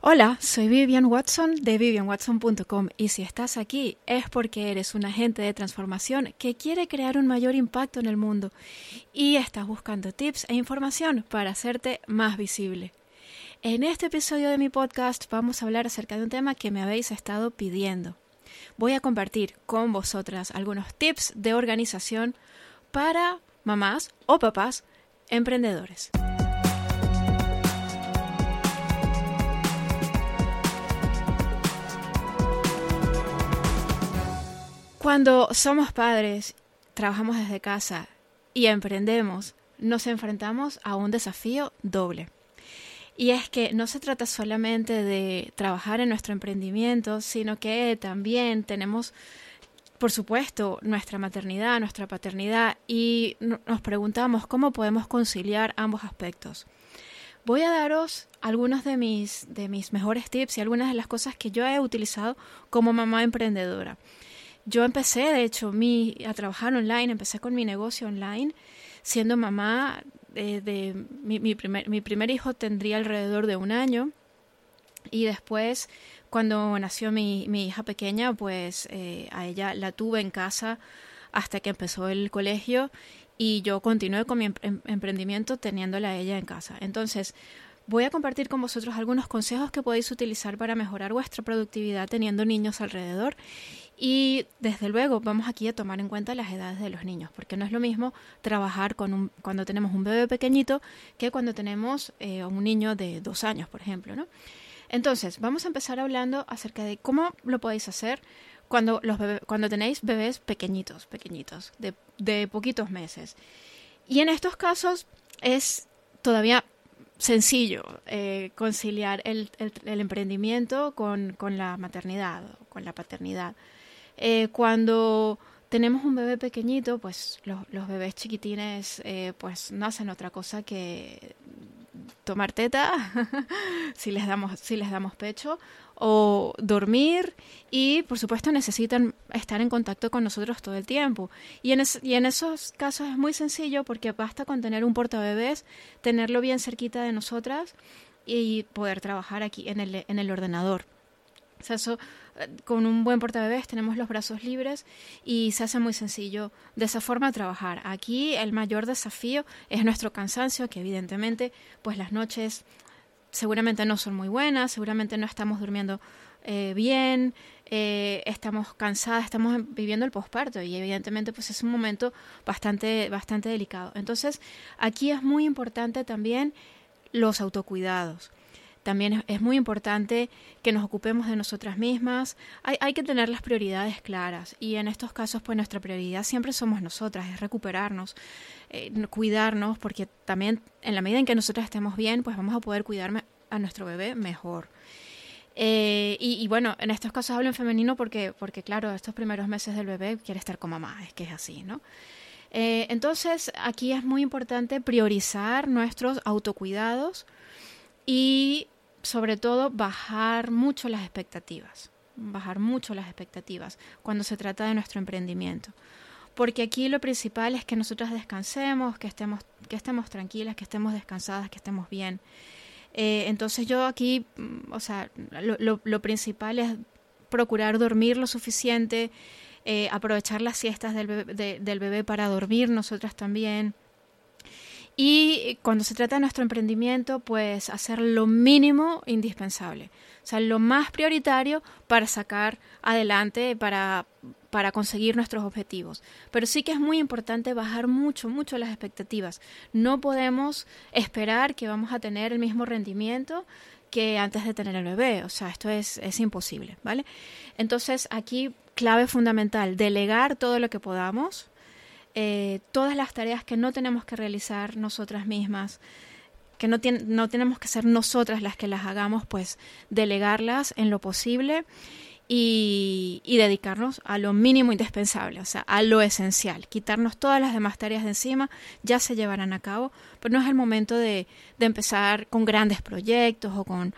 Hola, soy Vivian Watson de vivianwatson.com y si estás aquí es porque eres un agente de transformación que quiere crear un mayor impacto en el mundo y estás buscando tips e información para hacerte más visible. En este episodio de mi podcast vamos a hablar acerca de un tema que me habéis estado pidiendo. Voy a compartir con vosotras algunos tips de organización para mamás o papás emprendedores. Cuando somos padres, trabajamos desde casa y emprendemos, nos enfrentamos a un desafío doble. Y es que no se trata solamente de trabajar en nuestro emprendimiento, sino que también tenemos, por supuesto, nuestra maternidad, nuestra paternidad y nos preguntamos cómo podemos conciliar ambos aspectos. Voy a daros algunos de mis, de mis mejores tips y algunas de las cosas que yo he utilizado como mamá emprendedora. Yo empecé, de hecho, mi, a trabajar online, empecé con mi negocio online, siendo mamá eh, de, mi, mi, primer, hijo tendría alrededor de un año y después cuando nació mi, mi hija pequeña, pues eh, a ella la tuve en casa hasta que empezó el colegio y yo continué con mi em, emprendimiento teniéndola a ella en casa. Entonces, voy a compartir con vosotros algunos consejos que podéis utilizar para mejorar vuestra productividad teniendo niños alrededor y desde luego vamos aquí a tomar en cuenta las edades de los niños, porque no es lo mismo trabajar con un, cuando tenemos un bebé pequeñito que cuando tenemos eh, un niño de dos años, por ejemplo. ¿no? Entonces, vamos a empezar hablando acerca de cómo lo podéis hacer cuando, los cuando tenéis bebés pequeñitos, pequeñitos, de, de poquitos meses. Y en estos casos es todavía sencillo eh, conciliar el, el, el emprendimiento con, con, la maternidad, con la paternidad. Eh, cuando tenemos un bebé pequeñito, pues los, bebés chiquitines eh, pues no hacen otra cosa que tomar teta si les damos si les damos pecho o dormir y por supuesto necesitan estar en contacto con nosotros todo el tiempo. Y en, es, y en esos casos es muy sencillo porque basta con tener un portabebés tenerlo bien cerquita de nosotras y poder trabajar aquí en el, en el ordenador. O sea, eso, con un buen portabebés tenemos los brazos libres y se hace muy sencillo de esa forma trabajar. Aquí el mayor desafío es nuestro cansancio, que evidentemente, pues las noches seguramente no son muy buenas, seguramente no estamos durmiendo eh, bien, eh, estamos cansadas, estamos viviendo el posparto y evidentemente pues es un momento bastante, bastante delicado. Entonces, aquí es muy importante también los autocuidados. También es muy importante que nos ocupemos de nosotras mismas. Hay, hay, que tener las prioridades claras y en estos casos pues nuestra prioridad siempre somos nosotras, es recuperarnos, eh, cuidarnos, porque también en la medida en que nosotras estemos bien pues vamos a poder cuidar a nuestro bebé mejor. Eh, y, bueno, en estos casos hablo en femenino porque, porque claro, estos primeros meses del bebé quiere estar con mamá, es que es así, ¿no? Eh, entonces, aquí es muy importante priorizar nuestros autocuidados y sobre todo bajar mucho las expectativas, bajar mucho las expectativas cuando se trata de nuestro emprendimiento. Porque aquí lo principal es que nosotras descansemos, que estemos, que estemos tranquilas, que estemos descansadas, que estemos bien. Eh, entonces yo aquí, mm, o sea, lo, lo, principal es procurar dormir lo suficiente, eh, aprovechar las siestas del bebé, de, del bebé para dormir nosotras también. Y cuando se trata de nuestro emprendimiento, pues hacer lo mínimo indispensable, o sea, lo más prioritario para sacar adelante, para, para conseguir nuestros objetivos. Pero sí que es muy importante bajar mucho, mucho las expectativas. No podemos esperar que vamos a tener el mismo rendimiento que antes de tener el bebé, o sea, esto es, es imposible, ¿vale? Entonces, aquí clave fundamental, delegar todo lo que podamos, eh, todas las tareas que no tenemos que realizar nosotras mismas, que no, no tenemos que ser nosotras las que las hagamos, pues delegarlas en lo posible y, y, dedicarnos a lo mínimo indispensable, o sea, a lo esencial. Quitarnos todas las demás tareas de encima, ya se llevarán a cabo, pero no es el momento de, de empezar con grandes proyectos o con,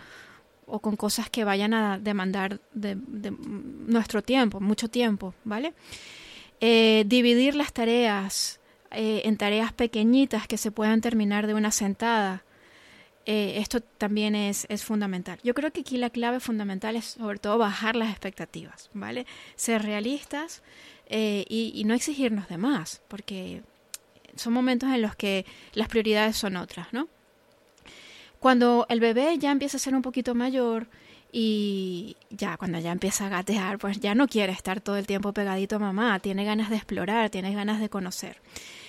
o con cosas que vayan a demandar de, nuestro tiempo, mucho tiempo, ¿vale? Eh, dividir las tareas eh, en tareas pequeñitas que se puedan terminar de una sentada. eh, esto también es, fundamental. Yo creo que aquí la clave fundamental es sobre todo bajar las expectativas, ¿vale? Ser realistas y, y, no exigirnos de más, porque son momentos en los que las prioridades son otras, ¿no? Cuando el bebé ya empieza a ser un poquito mayor, y ya cuando ya empieza a gatear, pues ya no quiere estar todo el tiempo pegadito a mamá, tiene ganas de explorar, tiene ganas de conocer.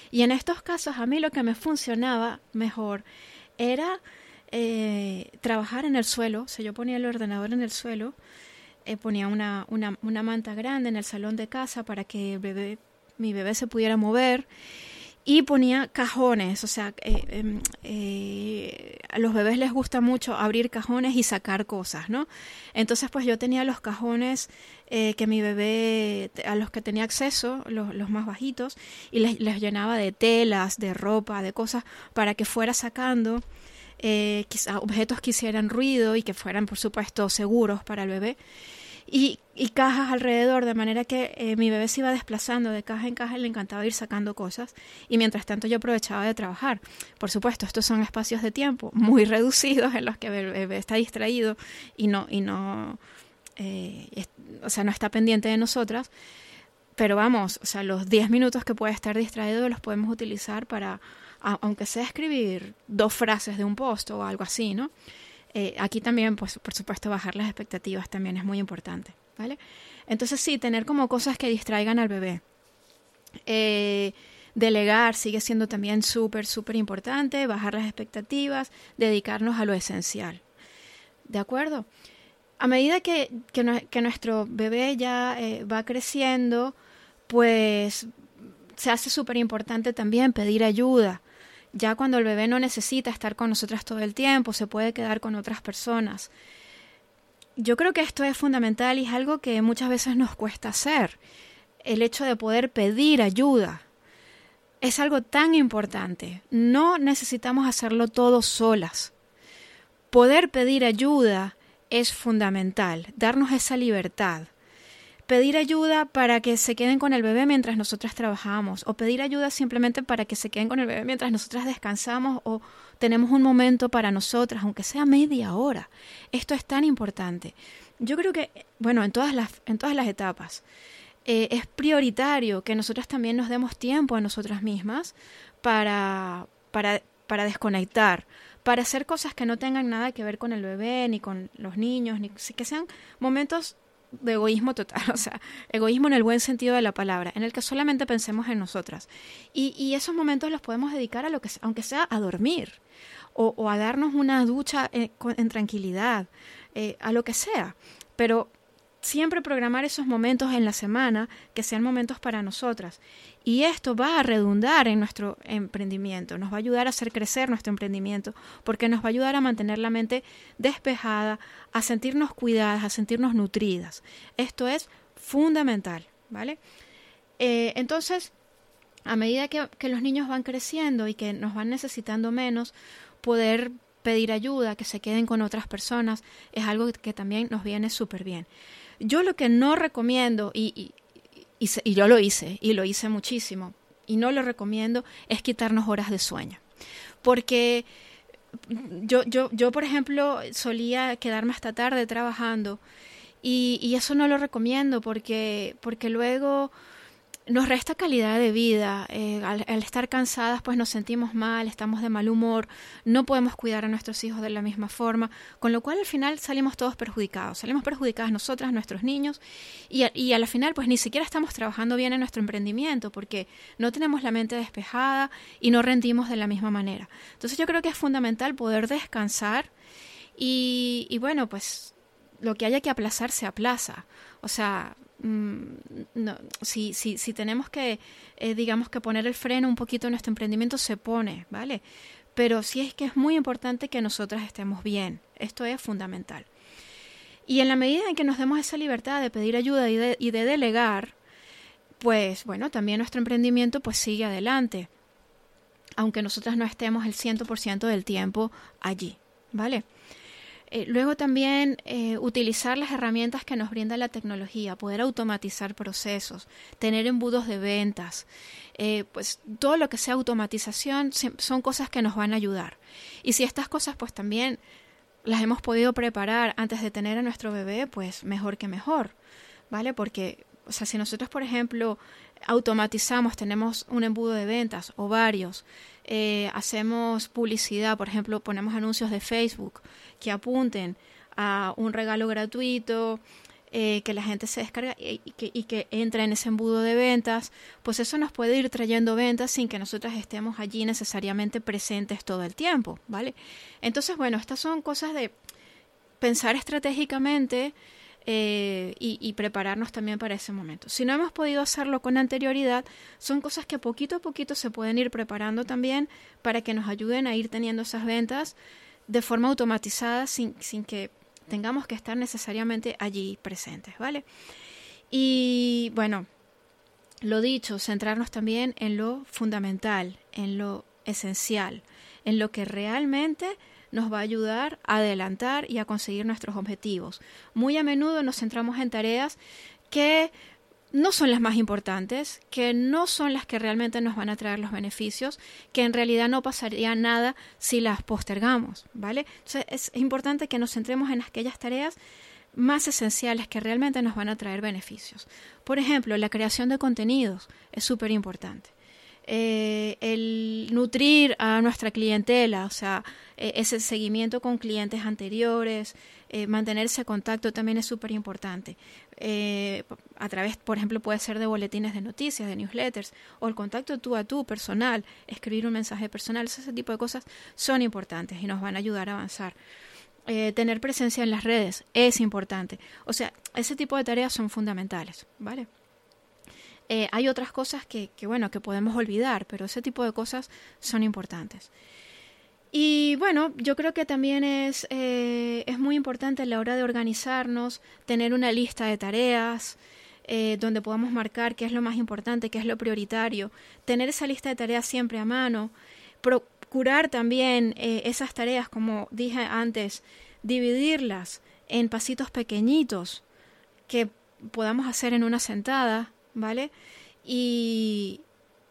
Y en estos casos a mí lo que me funcionaba mejor era eh, trabajar en el suelo, o sea, yo ponía el ordenador en el suelo, eh, ponía una, una, una manta grande en el salón de casa para que el bebé, mi bebé se pudiera mover y ponía cajones, o sea, eh, em, eh, a los bebés les gusta mucho abrir cajones y sacar cosas, ¿no? Entonces, pues yo tenía los cajones eh, que mi bebé, a los que tenía acceso, los, los más bajitos, y les, les, llenaba de telas, de ropa, de cosas, para que fuera sacando quizá objetos que hicieran ruido y que fueran, por supuesto, seguros para el bebé y, y cajas alrededor, de manera que eh, mi bebé se iba desplazando de caja en caja, le encantaba ir sacando cosas y mientras tanto yo aprovechaba de trabajar. Por supuesto, estos son espacios de tiempo muy reducidos en los que el bebé está distraído y no, y no, eh, o sea, no está pendiente de nosotras, pero vamos, o sea, los 10 minutos que puede estar distraído los podemos utilizar para, aunque sea escribir dos frases de un post o algo así, ¿no? Eh, aquí también, pues, por supuesto, bajar las expectativas también es muy importante, ¿vale? Entonces, sí, tener como cosas que distraigan al bebé. Eh, delegar sigue siendo también súper, súper importante, bajar las expectativas, dedicarnos a lo esencial. ¿De acuerdo? A medida que, que, nuestro bebé ya eh, va creciendo, pues se hace súper importante también pedir ayuda. Ya cuando el bebé no necesita estar con nosotras todo el tiempo, se puede quedar con otras personas. Yo creo que esto es fundamental y es algo que muchas veces nos cuesta hacer. El hecho de poder pedir ayuda es algo tan importante. No necesitamos hacerlo todo solas. Poder pedir ayuda es fundamental, darnos esa libertad pedir ayuda para que se queden con el bebé mientras nosotras trabajamos, o pedir ayuda simplemente para que se queden con el bebé mientras nosotras descansamos o tenemos un momento para nosotras, aunque sea media hora. Esto es tan importante. Yo creo que, bueno, en todas las, en todas las etapas, eh, es prioritario que nosotras también nos demos tiempo a nosotras mismas para, para, para desconectar, para hacer cosas que no tengan nada que ver con el bebé, ni con los niños, ni que sean momentos de egoísmo total, o sea, egoísmo en el buen sentido de la palabra, en el que solamente pensemos en nosotras. Y, y esos momentos los podemos dedicar a lo que, aunque sea a dormir, o, o a darnos una ducha en, en tranquilidad, eh, a lo que sea. Pero siempre programar esos momentos en la semana que sean momentos para nosotras. Y esto va a redundar en nuestro emprendimiento, nos va a ayudar a hacer crecer nuestro emprendimiento, porque nos va a ayudar a mantener la mente despejada, a sentirnos cuidadas, a sentirnos nutridas. Esto es fundamental, ¿vale? Eh, entonces, a medida que, que los niños van creciendo y que nos van necesitando menos, poder pedir ayuda, que se queden con otras personas, es algo que también nos viene súper bien. Yo lo que no recomiendo, y, y, y, yo lo hice, y lo hice muchísimo, y no lo recomiendo, es quitarnos horas de sueño. Porque yo, yo, yo por ejemplo, solía quedarme hasta tarde trabajando, y, y eso no lo recomiendo porque, porque luego nos resta calidad de vida. Eh, al, estar cansadas, pues nos sentimos mal, estamos de mal humor, no podemos cuidar a nuestros hijos de la misma forma, con lo cual al final salimos todos perjudicados. Salimos perjudicadas nosotras, nuestros niños, y, y al final, pues ni siquiera estamos trabajando bien en nuestro emprendimiento porque no tenemos la mente despejada y no rendimos de la misma manera. Entonces, yo creo que es fundamental poder descansar y, y bueno, pues lo que haya que aplazar se aplaza. O sea, Mm, no, si, si, si tenemos que, eh, digamos que poner el freno un poquito en nuestro emprendimiento, se pone, ¿vale? Pero sí es que es muy importante que nosotras estemos bien. Esto es fundamental. Y en la medida en que nos demos esa libertad de pedir ayuda y de, y de delegar, pues bueno, también nuestro emprendimiento pues sigue adelante, aunque nosotras no estemos el 100% del tiempo allí, ¿vale? Eh, luego también eh, utilizar las herramientas que nos brinda la tecnología, poder automatizar procesos, tener embudos de ventas, eh, pues todo lo que sea automatización son cosas que nos van a ayudar. Y si estas cosas pues también las hemos podido preparar antes de tener a nuestro bebé, pues mejor que mejor, ¿vale? Porque, o sea, si nosotros, por ejemplo, automatizamos, tenemos un embudo de ventas o varios, eh, hacemos publicidad, por ejemplo, ponemos anuncios de Facebook que apunten a un regalo gratuito, eh, que la gente se descarga y, que, y, que, entra en ese embudo de ventas, pues eso nos puede ir trayendo ventas sin que nosotros estemos allí necesariamente presentes todo el tiempo, ¿vale? Entonces, bueno, estas son cosas de pensar estratégicamente eh, y, prepararnos también para ese momento. Si no hemos podido hacerlo con anterioridad, son cosas que poquito a poquito se pueden ir preparando también para que nos ayuden a ir teniendo esas ventas de forma automatizada sin, sin que tengamos que estar necesariamente allí presentes, ¿vale? Y bueno, lo dicho, centrarnos también en lo fundamental, en lo esencial, en lo que realmente nos va a ayudar a adelantar y a conseguir nuestros objetivos. Muy a menudo nos centramos en tareas que no son las más importantes, que no son las que realmente nos van a traer los beneficios, que en realidad no pasaría nada si las postergamos, ¿vale? Entonces es importante que nos centremos en aquellas tareas más esenciales que realmente nos van a traer beneficios. Por ejemplo, la creación de contenidos es súper importante. Eh, el nutrir a nuestra clientela, o sea, e, ese seguimiento con clientes anteriores, eh, mantenerse en contacto también es súper importante. Eh, a través, por ejemplo, puede ser de boletines de noticias, de newsletters, o el contacto tú a tú, personal, escribir un mensaje personal, ese tipo de cosas son importantes y nos van a ayudar a avanzar. tener presencia en las redes es importante. O sea, ese tipo de tareas son fundamentales, ¿vale? Eh, hay otras cosas que, bueno, que podemos olvidar, pero ese tipo de cosas son importantes. Y bueno, yo creo que también es, eh, es muy importante a la hora de organizarnos, tener una lista de tareas, eh, donde podamos marcar qué es lo más importante, qué es lo prioritario, tener esa lista de tareas siempre a mano, procurar también esas tareas, como dije antes, dividirlas en pasitos pequeñitos que podamos hacer en una sentada, ¿vale? Y,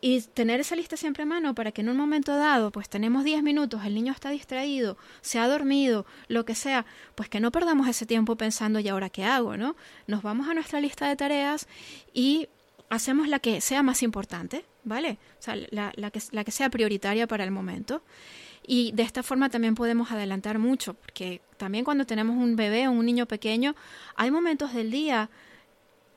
y tener esa lista siempre a mano para que en un momento dado, pues tenemos 10 minutos, el niño está distraído, se ha dormido, lo que sea, pues que no perdamos ese tiempo pensando, ¿y ahora qué hago? ¿no? Nos vamos a nuestra lista de tareas y hacemos la que sea más importante, ¿vale? O sea, la, la, que, la que sea prioritaria para el momento. Y de esta forma también podemos adelantar mucho, porque también cuando tenemos un bebé o un niño pequeño, hay momentos del día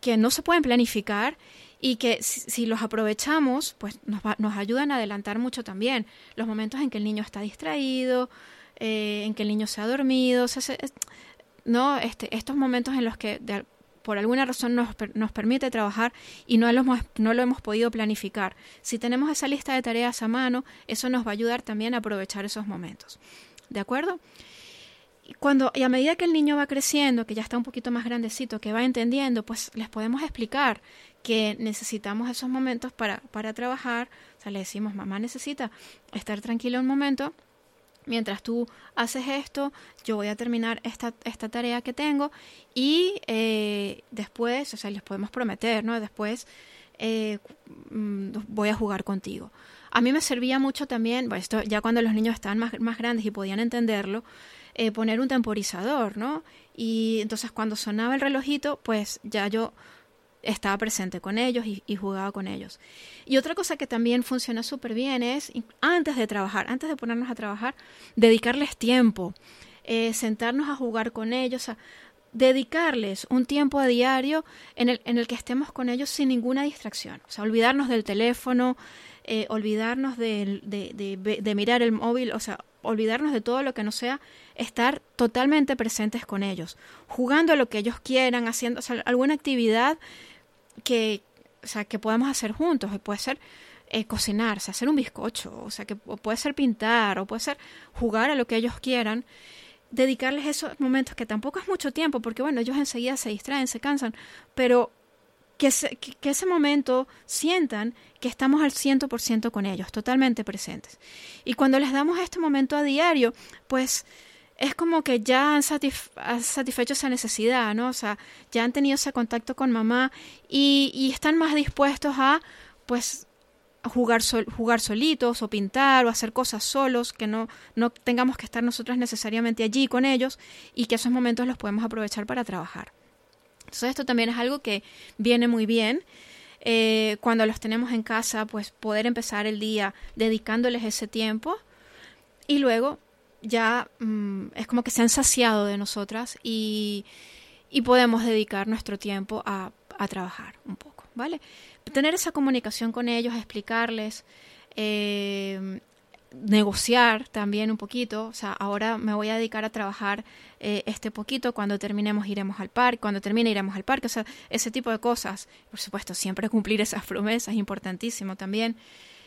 que no se pueden planificar y que si, los aprovechamos, pues nos, nos ayudan a adelantar mucho también. Los momentos en que el niño está distraído, eh, en que el niño se ha dormido, no, este, estos momentos en los que por alguna razón nos, nos permite trabajar y no lo, hemos, no lo hemos podido planificar. Si tenemos esa lista de tareas a mano, eso nos va a ayudar también a aprovechar esos momentos. ¿De acuerdo? Cuando y a medida que el niño va creciendo, que ya está un poquito más grandecito, que va entendiendo, pues les podemos explicar que necesitamos esos momentos para, para trabajar. O sea, le decimos, mamá necesita estar tranquilo un momento. Mientras tú haces esto, yo voy a terminar esta, esta tarea que tengo y eh, después, o sea, les podemos prometer, ¿no? Después eh, mm, voy a jugar contigo. A mí me servía mucho también, esto ya cuando los niños estaban más, más grandes y podían entenderlo, eh, poner un temporizador, ¿no? Y entonces cuando sonaba el relojito, pues ya yo estaba presente con ellos y, jugaba con ellos. Y otra cosa que también funciona súper bien es, antes de trabajar, antes de ponernos a trabajar, dedicarles tiempo, eh, sentarnos a jugar con ellos, a dedicarles un tiempo a diario en el, en el que estemos con ellos sin ninguna distracción. O sea, olvidarnos del teléfono, eh, olvidarnos de, de, mirar el móvil, o sea, olvidarnos de todo lo que no sea estar totalmente presentes con ellos, jugando lo que ellos quieran, haciendo alguna actividad que, o sea, que podamos hacer juntos, puede ser eh, cocinar, hacer un bizcocho, o sea, que puede ser pintar, o puede ser jugar a lo que ellos quieran, dedicarles esos momentos que tampoco es mucho tiempo, porque bueno, ellos enseguida se distraen, se cansan, pero que, que, ese momento sientan que estamos al 100% con ellos, totalmente presentes. Y cuando les damos este momento a diario, pues es como que ya han, satisfecho esa necesidad, ¿no? O sea, ya han tenido ese contacto con mamá y, y están más dispuestos a, pues, jugar, jugar solitos o pintar o hacer cosas solos, que no, no tengamos que estar nosotros necesariamente allí con ellos y que esos momentos los podemos aprovechar para trabajar. Entonces esto también es algo que viene muy bien. Eh, cuando los tenemos en casa, pues poder empezar el día dedicándoles ese tiempo y luego ya mm, es como que se han saciado de nosotras y, y podemos dedicar nuestro tiempo a, a, trabajar un poco, ¿vale? Tener esa comunicación con ellos, explicarles, eh, negociar también un poquito, o sea, ahora me voy a dedicar a trabajar eh, este poquito, cuando terminemos iremos al parque, cuando termine iremos al parque, o sea, ese tipo de cosas. Por supuesto, siempre cumplir esas promesas, importantísimo también.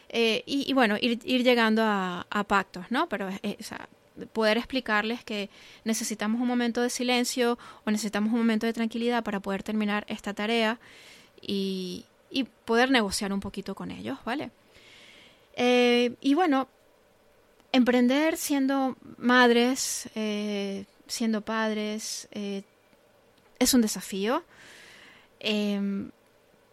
Eh, y, bueno, ir, ir llegando a, pactos, ¿no? Pero sea, poder explicarles que necesitamos un momento de silencio o necesitamos un momento de tranquilidad para poder terminar esta tarea y, poder negociar un poquito con ellos, ¿vale? Eh, y bueno, emprender siendo madres, eh, siendo padres, eh, es un desafío, em,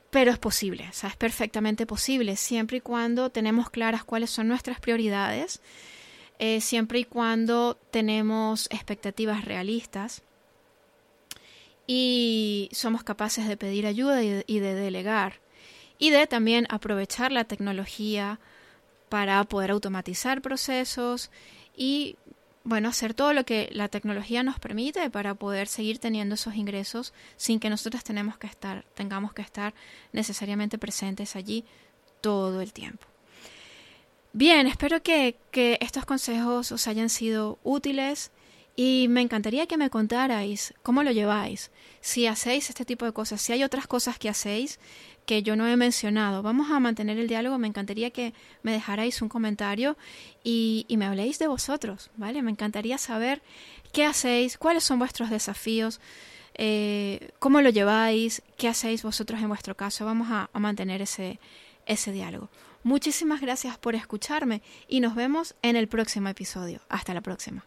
pero es posible, o es perfectamente posible, siempre y cuando tenemos claras cuáles son nuestras prioridades siempre y cuando tenemos expectativas realistas y somos capaces de pedir ayuda y de, delegar y de también aprovechar la tecnología para poder automatizar procesos y bueno, hacer todo lo que la tecnología nos permite para poder seguir teniendo esos ingresos sin que nosotros tenemos que estar, tengamos que estar necesariamente presentes allí todo el tiempo. Bien, espero que, estos consejos os hayan sido útiles y me encantaría que me contarais cómo lo lleváis, si hacéis este tipo de cosas, si hay otras cosas que hacéis que yo no he mencionado. Vamos a mantener el diálogo, me encantaría que me dejarais un comentario y, me habléis de vosotros, ¿vale? Me encantaría saber qué hacéis, cuáles son vuestros desafíos, eh, cómo lo lleváis, qué hacéis vosotros en vuestro caso. Vamos a, a mantener ese, ese diálogo. Muchísimas gracias por escucharme y nos vemos en el próximo episodio. Hasta la próxima.